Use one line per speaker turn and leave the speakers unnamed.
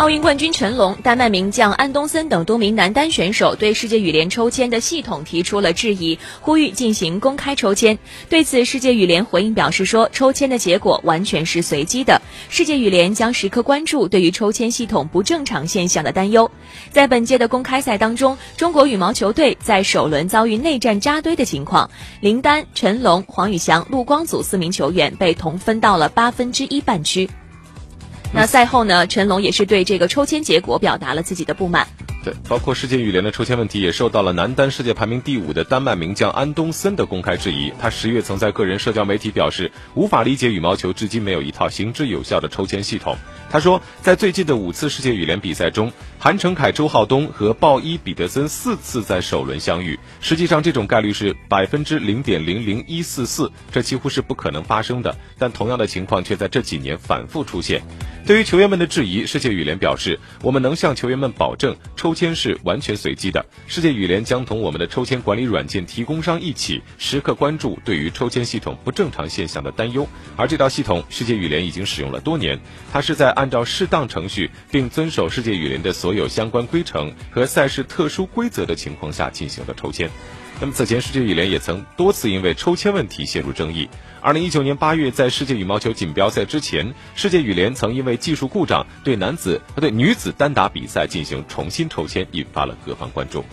奥运冠军陈龙、丹麦名将安东森等多名男单选手对世界羽联抽签的系统提出了质疑，呼吁进行公开抽签。对此，世界羽联回应表示说，抽签的结果完全是随机的，世界羽联将时刻关注对于抽签系统不正常现象的担忧。在本届的公开赛当中，中国羽毛球队在首轮遭遇内战扎堆的情况，林丹、陈龙、黄宇翔、陆光祖四名球员被同分到了八分之一半区。那赛后呢，陈龙也是对这个抽签结果表达了自己的不满。
对，包括世界羽联的抽签问题，也受到了男单世界排名第五的丹麦名将安东森的公开质疑。他十月曾在个人社交媒体表示，无法理解羽毛球至今没有一套行之有效的抽签系统。他说，在最近的五次世界羽联比赛中，韩成凯、周浩东和鲍伊、彼得森四次在首轮相遇。实际上，这种概率是百分之零点零零一四四，这几乎是不可能发生的。但同样的情况却在这几年反复出现。对于球员们的质疑，世界羽联表示，我们能向球员们保证，抽签是完全随机的。世界羽联将同我们的抽签管理软件提供商一起，时刻关注对于抽签系统不正常现象的担忧。而这套系统，世界羽联已经使用了多年，它是在按照适当程序并遵守世界羽联的所有相关规程和赛事特殊规则的情况下进行的抽签。那么此前，世界羽联也曾多次因为抽签问题陷入争议。二零一九年八月，在世界羽毛球锦标赛之前，世界羽联曾因为为技术故障对男子和对女子单打比赛进行重新抽签，引发了各方关注。